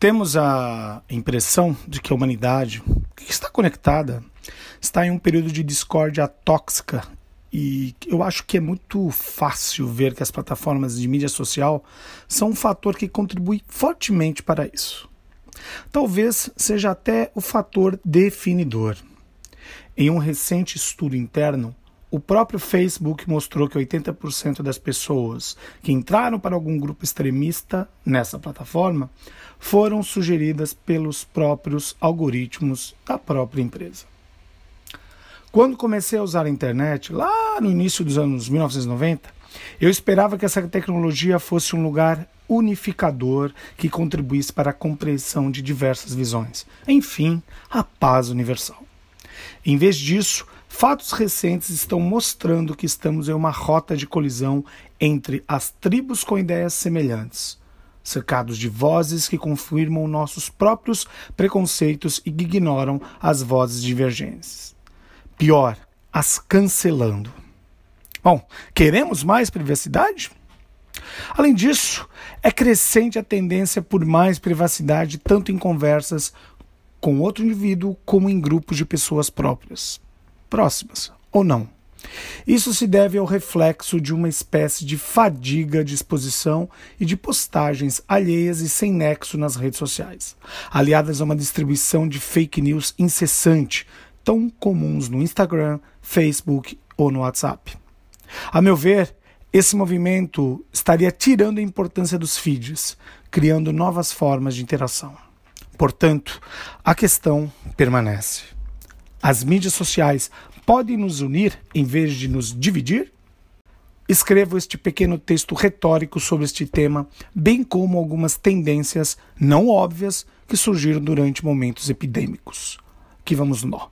Temos a impressão de que a humanidade, que está conectada, está em um período de discórdia tóxica e eu acho que é muito fácil ver que as plataformas de mídia social são um fator que contribui fortemente para isso. Talvez seja até o fator definidor. Em um recente estudo interno, o próprio Facebook mostrou que 80% das pessoas que entraram para algum grupo extremista nessa plataforma foram sugeridas pelos próprios algoritmos da própria empresa. Quando comecei a usar a internet, lá no início dos anos 1990, eu esperava que essa tecnologia fosse um lugar unificador que contribuísse para a compreensão de diversas visões. Enfim, a paz universal. Em vez disso, Fatos recentes estão mostrando que estamos em uma rota de colisão entre as tribos com ideias semelhantes, cercados de vozes que confirmam nossos próprios preconceitos e ignoram as vozes divergentes. Pior, as cancelando. Bom, queremos mais privacidade? Além disso, é crescente a tendência por mais privacidade tanto em conversas com outro indivíduo como em grupos de pessoas próprias próximas, ou não. Isso se deve ao reflexo de uma espécie de fadiga de exposição e de postagens alheias e sem nexo nas redes sociais, aliadas a uma distribuição de fake news incessante, tão comuns no Instagram, Facebook ou no WhatsApp. A meu ver, esse movimento estaria tirando a importância dos feeds, criando novas formas de interação. Portanto, a questão permanece. As mídias sociais podem nos unir em vez de nos dividir? Escrevo este pequeno texto retórico sobre este tema, bem como algumas tendências não óbvias que surgiram durante momentos epidêmicos. Que vamos nó.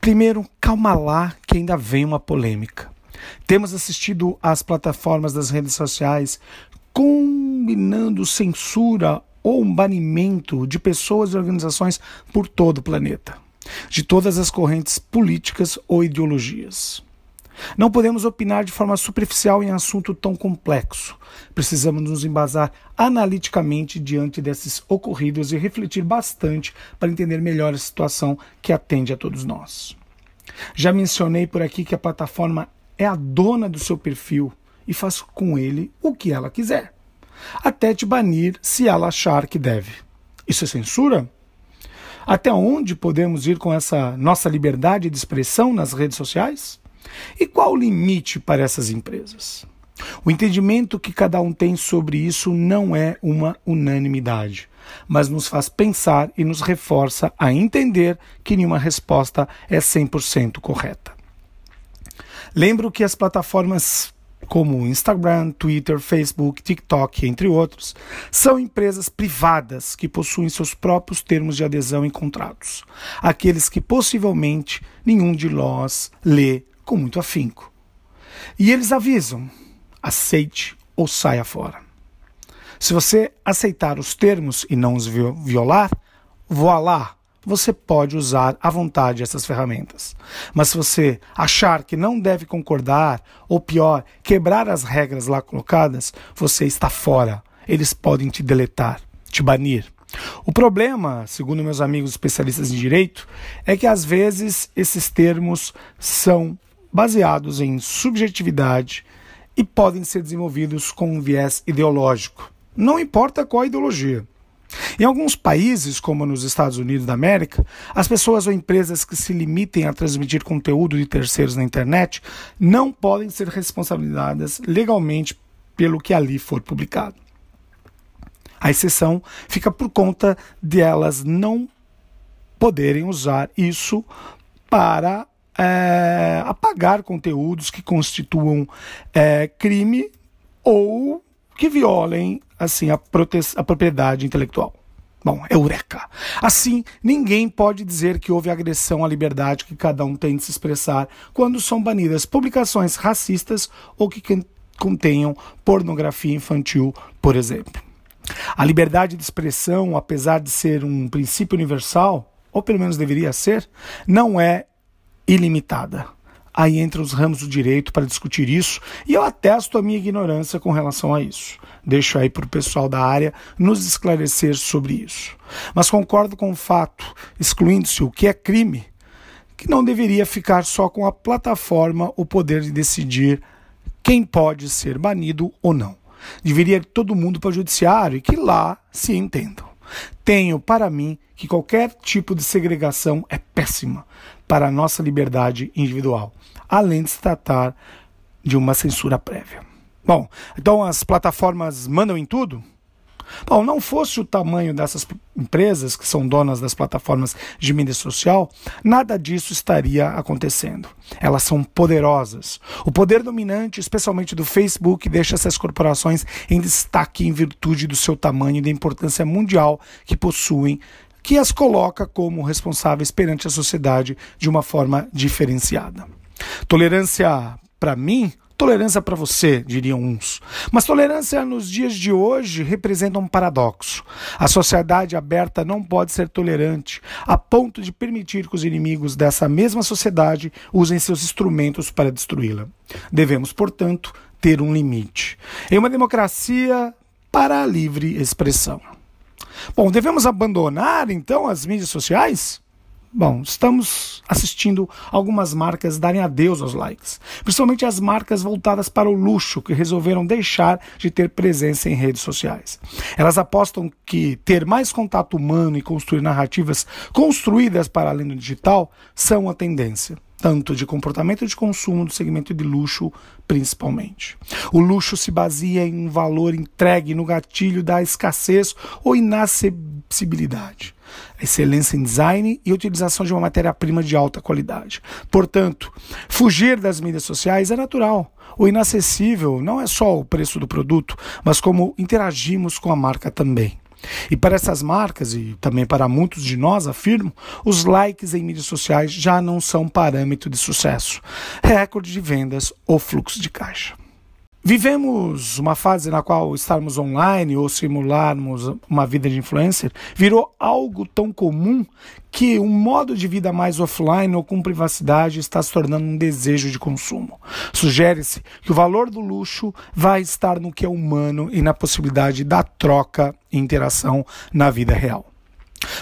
Primeiro, calma lá que ainda vem uma polêmica. Temos assistido às plataformas das redes sociais combinando censura ou um banimento de pessoas e organizações por todo o planeta, de todas as correntes políticas ou ideologias. Não podemos opinar de forma superficial em assunto tão complexo. Precisamos nos embasar analiticamente diante desses ocorridos e refletir bastante para entender melhor a situação que atende a todos nós. Já mencionei por aqui que a plataforma é a dona do seu perfil e faz com ele o que ela quiser até te banir se ela achar que deve. Isso é censura? Até onde podemos ir com essa nossa liberdade de expressão nas redes sociais? E qual o limite para essas empresas? O entendimento que cada um tem sobre isso não é uma unanimidade, mas nos faz pensar e nos reforça a entender que nenhuma resposta é 100% correta. Lembro que as plataformas como Instagram, Twitter, Facebook, TikTok, entre outros, são empresas privadas que possuem seus próprios termos de adesão encontrados, aqueles que possivelmente nenhum de nós lê com muito afinco. E eles avisam: aceite ou saia fora. Se você aceitar os termos e não os violar, voa lá, você pode usar à vontade essas ferramentas. Mas se você achar que não deve concordar, ou pior, quebrar as regras lá colocadas, você está fora. Eles podem te deletar, te banir. O problema, segundo meus amigos especialistas em direito, é que às vezes esses termos são baseados em subjetividade e podem ser desenvolvidos com um viés ideológico. Não importa qual a ideologia. Em alguns países, como nos Estados Unidos da América, as pessoas ou empresas que se limitem a transmitir conteúdo de terceiros na internet não podem ser responsabilizadas legalmente pelo que ali for publicado. A exceção fica por conta de elas não poderem usar isso para é, apagar conteúdos que constituam é, crime ou que violem assim a, a propriedade intelectual. Bom, eureka! Assim, ninguém pode dizer que houve agressão à liberdade que cada um tem de se expressar quando são banidas publicações racistas ou que contenham pornografia infantil, por exemplo. A liberdade de expressão, apesar de ser um princípio universal, ou pelo menos deveria ser, não é ilimitada. Aí entram os ramos do direito para discutir isso e eu atesto a minha ignorância com relação a isso. Deixo aí para o pessoal da área nos esclarecer sobre isso. Mas concordo com o fato, excluindo-se o que é crime, que não deveria ficar só com a plataforma o poder de decidir quem pode ser banido ou não. Deveria ir todo mundo para o judiciário e que lá se entendam. Tenho para mim que qualquer tipo de segregação é péssima para a nossa liberdade individual, além de se tratar de uma censura prévia. Bom, então as plataformas mandam em tudo? Bom, não fosse o tamanho dessas empresas que são donas das plataformas de mídia social, nada disso estaria acontecendo. Elas são poderosas. O poder dominante, especialmente do Facebook, deixa essas corporações em destaque em virtude do seu tamanho e da importância mundial que possuem, que as coloca como responsáveis perante a sociedade de uma forma diferenciada. Tolerância, para mim, Tolerância para você, diriam uns. Mas tolerância nos dias de hoje representa um paradoxo. A sociedade aberta não pode ser tolerante a ponto de permitir que os inimigos dessa mesma sociedade usem seus instrumentos para destruí-la. Devemos, portanto, ter um limite. Em uma democracia, para a livre expressão. Bom, devemos abandonar então as mídias sociais? Bom, estamos assistindo algumas marcas darem adeus aos likes, principalmente as marcas voltadas para o luxo que resolveram deixar de ter presença em redes sociais. Elas apostam que ter mais contato humano e construir narrativas construídas para além do digital são a tendência tanto de comportamento de consumo do segmento de luxo, principalmente. O luxo se baseia em um valor entregue no gatilho da escassez ou inacessibilidade, excelência em design e utilização de uma matéria-prima de alta qualidade. Portanto, fugir das mídias sociais é natural. O inacessível não é só o preço do produto, mas como interagimos com a marca também. E para essas marcas, e também para muitos de nós, afirmo, os likes em mídias sociais já não são parâmetro de sucesso, recorde de vendas ou fluxo de caixa. Vivemos uma fase na qual estarmos online ou simularmos uma vida de influencer virou algo tão comum que um modo de vida mais offline ou com privacidade está se tornando um desejo de consumo. Sugere-se que o valor do luxo vai estar no que é humano e na possibilidade da troca e interação na vida real.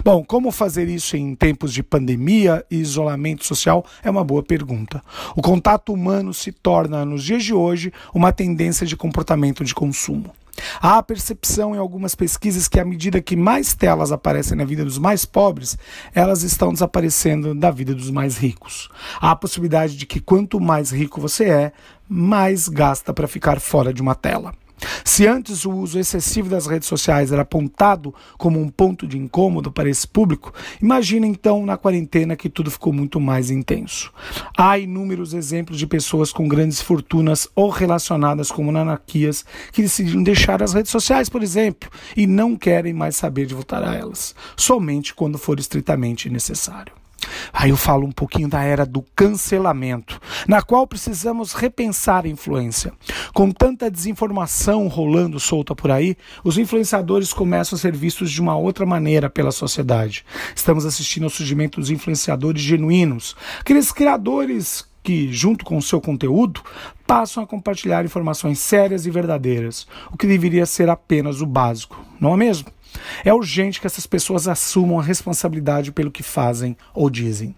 Bom, como fazer isso em tempos de pandemia e isolamento social é uma boa pergunta. O contato humano se torna, nos dias de hoje, uma tendência de comportamento de consumo. Há a percepção em algumas pesquisas que, à medida que mais telas aparecem na vida dos mais pobres, elas estão desaparecendo da vida dos mais ricos. Há a possibilidade de que quanto mais rico você é, mais gasta para ficar fora de uma tela. Se antes o uso excessivo das redes sociais era apontado como um ponto de incômodo para esse público, imagina então na quarentena que tudo ficou muito mais intenso. Há inúmeros exemplos de pessoas com grandes fortunas ou relacionadas com monarquias que decidiram deixar as redes sociais, por exemplo, e não querem mais saber de voltar a elas, somente quando for estritamente necessário. Aí eu falo um pouquinho da era do cancelamento, na qual precisamos repensar a influência. Com tanta desinformação rolando solta por aí, os influenciadores começam a ser vistos de uma outra maneira pela sociedade. Estamos assistindo ao surgimento dos influenciadores genuínos, aqueles criadores que, junto com o seu conteúdo, passam a compartilhar informações sérias e verdadeiras, o que deveria ser apenas o básico, não é mesmo? É urgente que essas pessoas assumam a responsabilidade pelo que fazem ou dizem.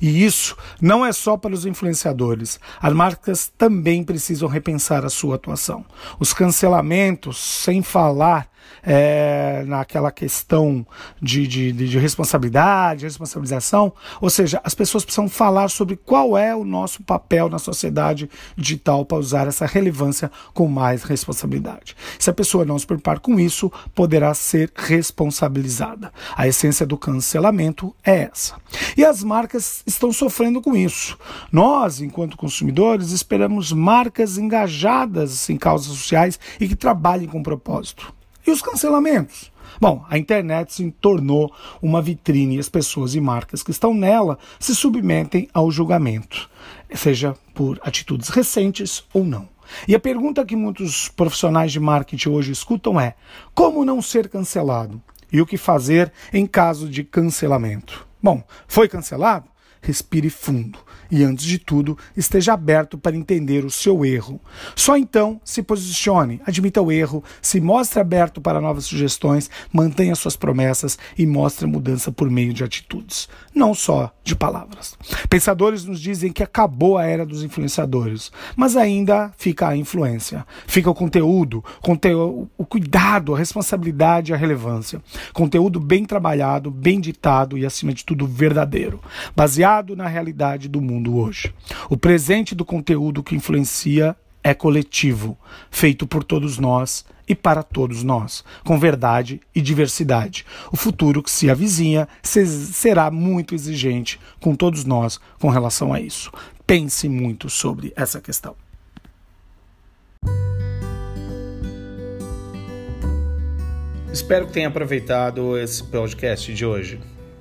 E isso não é só para os influenciadores. As marcas também precisam repensar a sua atuação. Os cancelamentos, sem falar é, naquela questão de, de, de responsabilidade, responsabilização. Ou seja, as pessoas precisam falar sobre qual é o nosso papel na sociedade digital para usar essa relevância com mais responsabilidade. Se a pessoa não se preocupar com isso, poderá ser responsabilizada. A essência do cancelamento é essa. E as marcas estão sofrendo com isso. Nós, enquanto consumidores, esperamos marcas engajadas em causas sociais e que trabalhem com propósito. E os cancelamentos? Bom, a internet se tornou uma vitrine e as pessoas e marcas que estão nela se submetem ao julgamento, seja por atitudes recentes ou não. E a pergunta que muitos profissionais de marketing hoje escutam é: como não ser cancelado? E o que fazer em caso de cancelamento? Bom, foi cancelado? Respire fundo e, antes de tudo, esteja aberto para entender o seu erro. Só então se posicione, admita o erro, se mostre aberto para novas sugestões, mantenha suas promessas e mostre mudança por meio de atitudes, não só de palavras. Pensadores nos dizem que acabou a era dos influenciadores, mas ainda fica a influência, fica o conteúdo, conteúdo o cuidado, a responsabilidade e a relevância. Conteúdo bem trabalhado, bem ditado e, acima de tudo, verdadeiro, baseado na realidade do mundo mundo hoje. O presente do conteúdo que influencia é coletivo, feito por todos nós e para todos nós, com verdade e diversidade. O futuro que se avizinha será muito exigente com todos nós com relação a isso. Pense muito sobre essa questão. Espero que tenha aproveitado esse podcast de hoje.